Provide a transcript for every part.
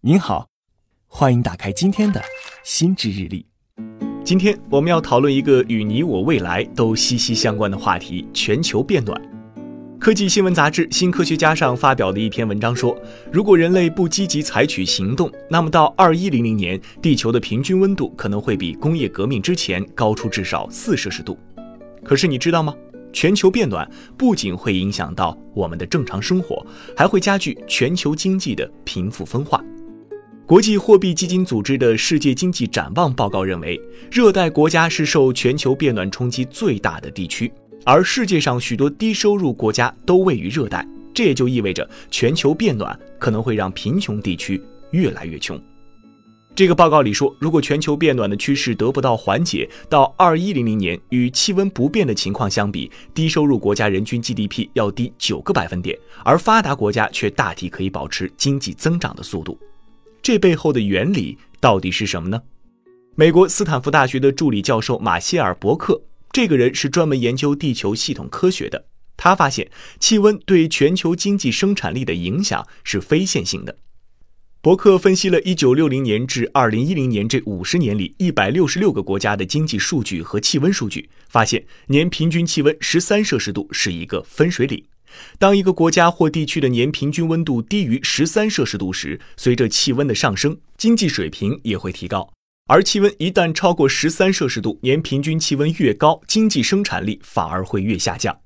您好，欢迎打开今天的心智日历。今天我们要讨论一个与你我未来都息息相关的话题——全球变暖。科技新闻杂志《新科学家》上发表的一篇文章说，如果人类不积极采取行动，那么到二一零零年，地球的平均温度可能会比工业革命之前高出至少四摄氏度。可是你知道吗？全球变暖不仅会影响到我们的正常生活，还会加剧全球经济的贫富分化。国际货币基金组织的世界经济展望报告认为，热带国家是受全球变暖冲击最大的地区，而世界上许多低收入国家都位于热带，这也就意味着全球变暖可能会让贫穷地区越来越穷。这个报告里说，如果全球变暖的趋势得不到缓解，到二一零零年，与气温不变的情况相比，低收入国家人均 GDP 要低九个百分点，而发达国家却大体可以保持经济增长的速度。这背后的原理到底是什么呢？美国斯坦福大学的助理教授马歇尔·伯克，这个人是专门研究地球系统科学的。他发现，气温对全球经济生产力的影响是非线性的。伯克分析了1960年至2010年这五十年里166个国家的经济数据和气温数据，发现年平均气温13摄氏度是一个分水岭。当一个国家或地区的年平均温度低于13摄氏度时，随着气温的上升，经济水平也会提高；而气温一旦超过13摄氏度，年平均气温越高，经济生产力反而会越下降。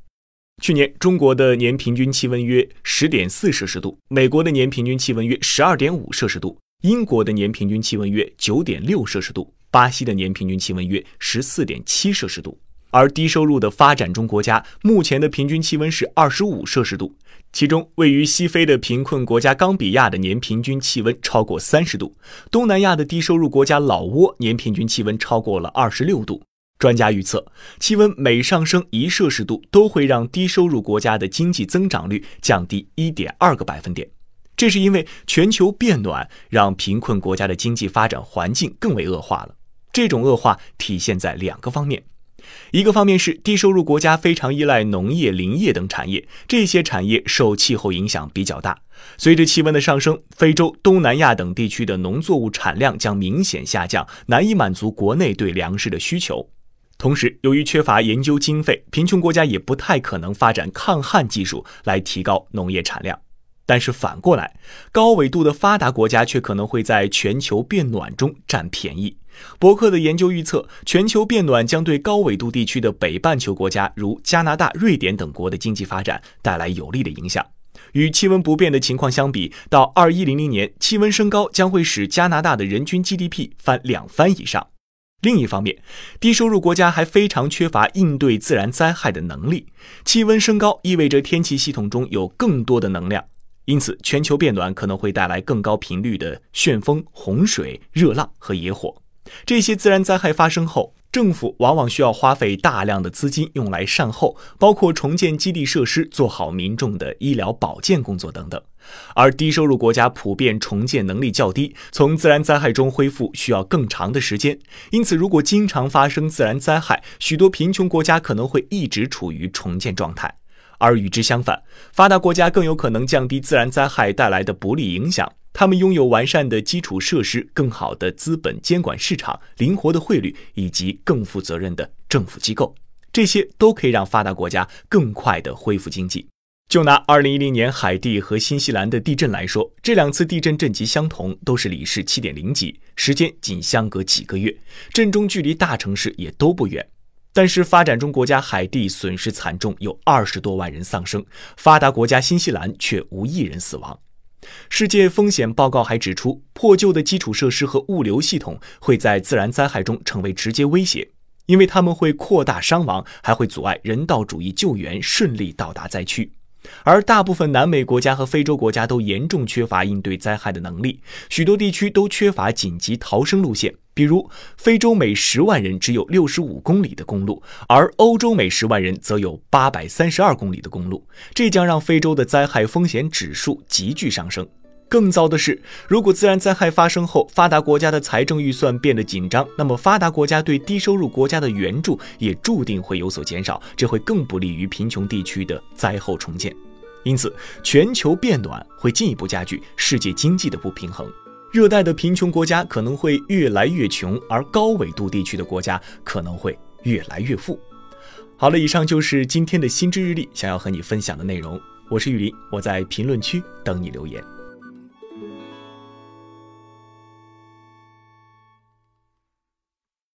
去年，中国的年平均气温约十点四摄氏度，美国的年平均气温约十二点五摄氏度，英国的年平均气温约九点六摄氏度，巴西的年平均气温约十四点七摄氏度。而低收入的发展中国家目前的平均气温是二十五摄氏度，其中位于西非的贫困国家冈比亚的年平均气温超过三十度，东南亚的低收入国家老挝年平均气温超过了二十六度。专家预测，气温每上升一摄氏度，都会让低收入国家的经济增长率降低一点二个百分点。这是因为全球变暖让贫困国家的经济发展环境更为恶化了。这种恶化体现在两个方面：一个方面是低收入国家非常依赖农业、林业等产业，这些产业受气候影响比较大。随着气温的上升，非洲、东南亚等地区的农作物产量将明显下降，难以满足国内对粮食的需求。同时，由于缺乏研究经费，贫穷国家也不太可能发展抗旱技术来提高农业产量。但是反过来，高纬度的发达国家却可能会在全球变暖中占便宜。伯克的研究预测，全球变暖将对高纬度地区的北半球国家，如加拿大、瑞典等国的经济发展带来有利的影响。与气温不变的情况相比，到二一零零年，气温升高将会使加拿大的人均 GDP 翻两番以上。另一方面，低收入国家还非常缺乏应对自然灾害的能力。气温升高意味着天气系统中有更多的能量，因此全球变暖可能会带来更高频率的旋风、洪水、热浪和野火。这些自然灾害发生后，政府往往需要花费大量的资金用来善后，包括重建基地设施、做好民众的医疗保健工作等等。而低收入国家普遍重建能力较低，从自然灾害中恢复需要更长的时间。因此，如果经常发生自然灾害，许多贫穷国家可能会一直处于重建状态。而与之相反，发达国家更有可能降低自然灾害带来的不利影响。他们拥有完善的基础设施、更好的资本监管市场、灵活的汇率以及更负责任的政府机构，这些都可以让发达国家更快地恢复经济。就拿2010年海地和新西兰的地震来说，这两次地震震级相同，都是里氏7.0级，时间仅相隔几个月，震中距离大城市也都不远。但是发展中国家海地损失惨重，有二十多万人丧生；发达国家新西兰却无一人死亡。世界风险报告还指出，破旧的基础设施和物流系统会在自然灾害中成为直接威胁，因为他们会扩大伤亡，还会阻碍人道主义救援顺利到达灾区。而大部分南美国家和非洲国家都严重缺乏应对灾害的能力，许多地区都缺乏紧急逃生路线。比如，非洲每十万人只有六十五公里的公路，而欧洲每十万人则有八百三十二公里的公路，这将让非洲的灾害风险指数急剧上升。更糟的是，如果自然灾害发生后，发达国家的财政预算变得紧张，那么发达国家对低收入国家的援助也注定会有所减少，这会更不利于贫穷地区的灾后重建。因此，全球变暖会进一步加剧世界经济的不平衡。热带的贫穷国家可能会越来越穷，而高纬度地区的国家可能会越来越富。好了，以上就是今天的新知日历想要和你分享的内容。我是雨林，我在评论区等你留言。